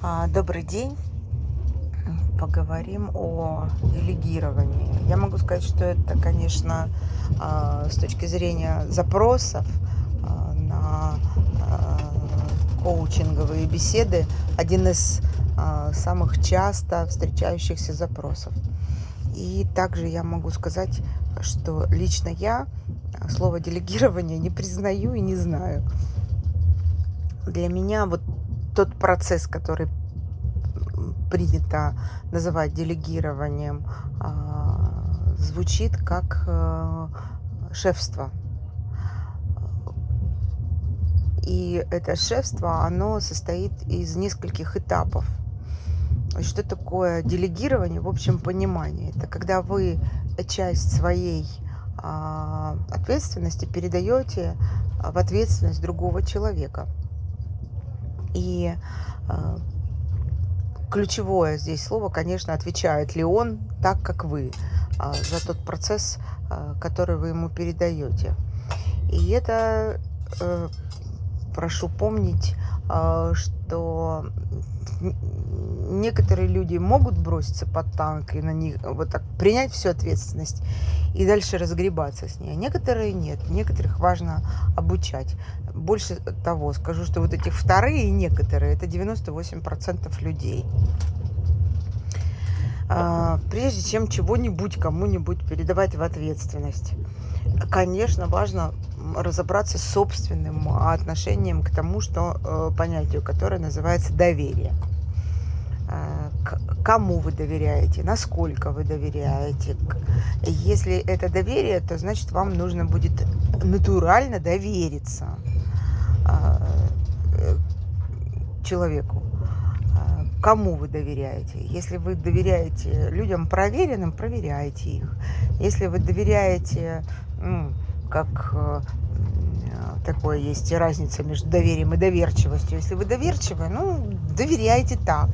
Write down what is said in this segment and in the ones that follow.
А, Добрый день. Поговорим о делегировании. Я могу сказать, что это, конечно, а, с точки зрения запросов а, на коучинговые беседы, один из самых часто встречающихся запросов. И также я могу сказать, что лично я слово делегирование не признаю и не знаю. Для меня вот тот процесс, который принято называть делегированием, а, звучит как э, шефство. И это шефство, оно состоит из нескольких этапов. Что такое делегирование в общем понимании? Это когда вы часть своей а, ответственности передаете в ответственность другого человека. И а, ключевое здесь слово, конечно, отвечает ли он так, как вы, а, за тот процесс, а, который вы ему передаете. И это, э, прошу помнить, а, что некоторые люди могут броситься под танк и на них вот так принять всю ответственность и дальше разгребаться с ней. А некоторые нет. Некоторых важно обучать. Больше того, скажу, что вот этих вторые некоторые, это 98% людей. А, прежде чем чего-нибудь кому-нибудь передавать в ответственность, конечно, важно разобраться с собственным отношением к тому, что э, понятию, которое называется доверие. А, кому вы доверяете, насколько вы доверяете. Если это доверие, то значит вам нужно будет натурально довериться э, человеку. Кому вы доверяете? Если вы доверяете людям проверенным, проверяйте их. Если вы доверяете, как э, такое есть разница между доверием и доверчивостью. Если вы доверчивы, ну, доверяйте так.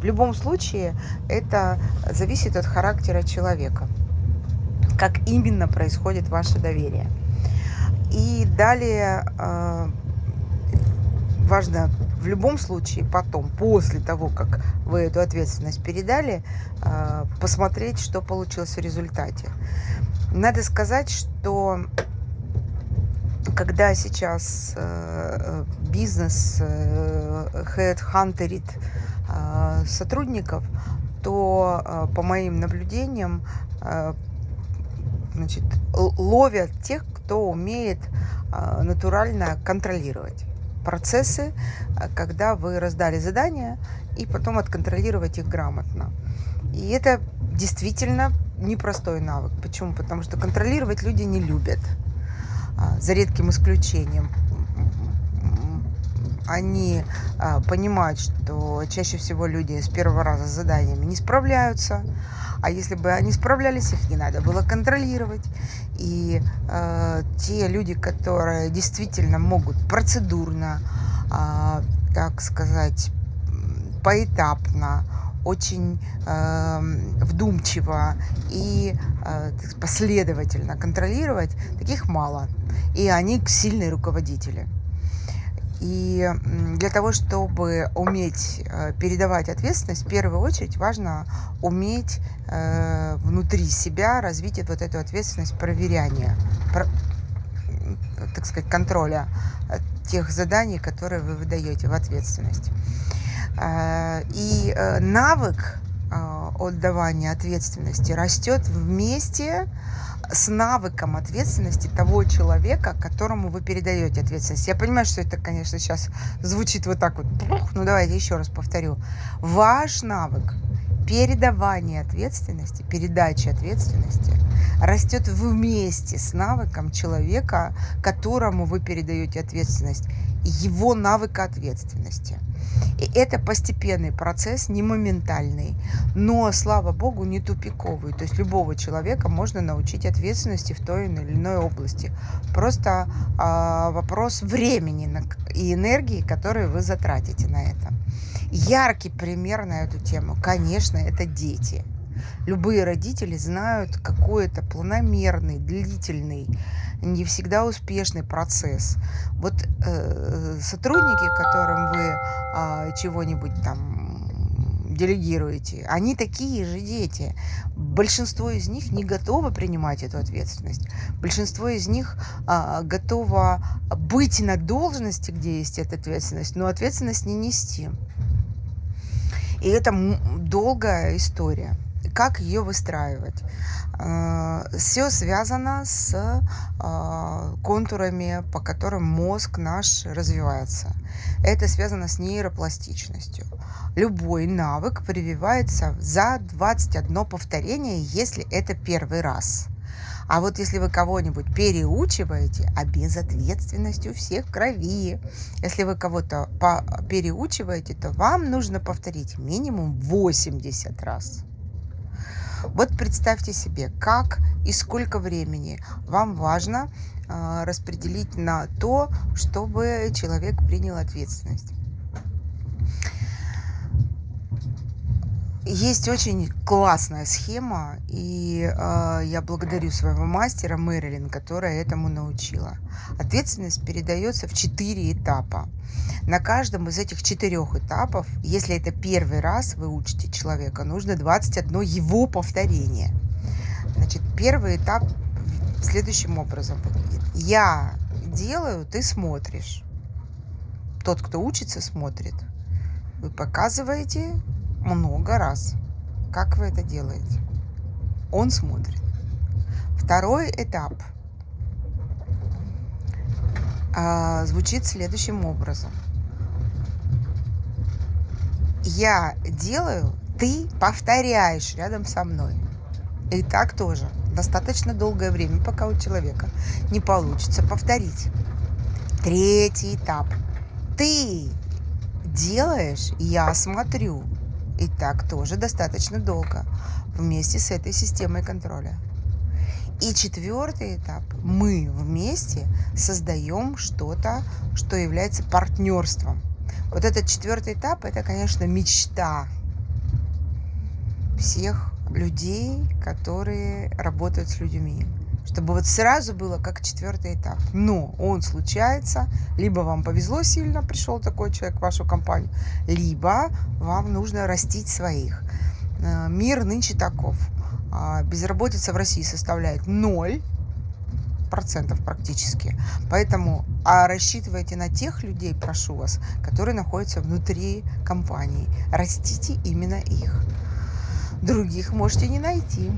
В любом случае, это зависит от характера человека. Как именно происходит ваше доверие. И далее э, важно в любом случае потом, после того, как вы эту ответственность передали, э, посмотреть, что получилось в результате. Надо сказать, что когда сейчас э, бизнес э, хедхантерит э, сотрудников, то э, по моим наблюдениям э, значит, ловят тех, кто умеет э, натурально контролировать процессы, э, когда вы раздали задания, и потом отконтролировать их грамотно. И это действительно непростой навык. Почему? Потому что контролировать люди не любят. А, за редким исключением. Они а, понимают, что чаще всего люди с первого раза с заданиями не справляются, а если бы они справлялись, их не надо было контролировать. И э, те люди, которые действительно могут процедурно, э, так сказать, поэтапно, очень э, вдумчиво и э, последовательно контролировать, таких мало. И они сильные руководители. И для того, чтобы уметь э, передавать ответственность, в первую очередь важно уметь э, внутри себя развить вот эту ответственность проверяния, про, так сказать, контроля тех заданий, которые вы выдаете в ответственность. Э, и э, навык э, отдавания ответственности растет вместе с навыком ответственности того человека, которому вы передаете ответственность. Я понимаю, что это, конечно, сейчас звучит вот так вот. Ну, давайте еще раз повторю. Ваш навык передавания ответственности, передачи ответственности растет вместе с навыком человека, которому вы передаете ответственность, его навыка ответственности. И это постепенный процесс, не моментальный, но, слава богу, не тупиковый. То есть любого человека можно научить ответственности в той или иной области. Просто э, вопрос времени и энергии, которые вы затратите на это. Яркий пример на эту тему, конечно, это дети. Любые родители знают, какой это планомерный, длительный, не всегда успешный процесс. Вот э, сотрудники, которым вы э, чего-нибудь там делегируете, они такие же дети. Большинство из них не готово принимать эту ответственность. Большинство из них а, готово быть на должности, где есть эта ответственность, но ответственность не нести. И это долгая история. Как ее выстраивать? А, Все связано с а, контурами, по которым мозг наш развивается. Это связано с нейропластичностью. Любой навык прививается за 21 повторение, если это первый раз. А вот если вы кого-нибудь переучиваете, а безответственность всех крови, если вы кого-то переучиваете, то вам нужно повторить минимум 80 раз. Вот представьте себе, как и сколько времени вам важно э, распределить на то, чтобы человек принял ответственность. Есть очень классная схема, и э, я благодарю своего мастера Мэрилин, которая этому научила. Ответственность передается в четыре этапа. На каждом из этих четырех этапов, если это первый раз вы учите человека, нужно 21 его повторение. Значит, первый этап следующим образом выглядит. Я делаю, ты смотришь. Тот, кто учится, смотрит. Вы показываете, много раз. Как вы это делаете? Он смотрит. Второй этап а, звучит следующим образом. Я делаю, ты повторяешь рядом со мной. И так тоже. Достаточно долгое время, пока у человека не получится повторить. Третий этап. Ты делаешь, я смотрю. И так тоже достаточно долго вместе с этой системой контроля. И четвертый этап. Мы вместе создаем что-то, что является партнерством. Вот этот четвертый этап, это, конечно, мечта всех людей, которые работают с людьми чтобы вот сразу было как четвертый этап. Но он случается, либо вам повезло сильно, пришел такой человек в вашу компанию, либо вам нужно растить своих. Э, мир нынче таков. А, безработица в России составляет 0 процентов практически. Поэтому а рассчитывайте на тех людей, прошу вас, которые находятся внутри компании. Растите именно их. Других можете не найти.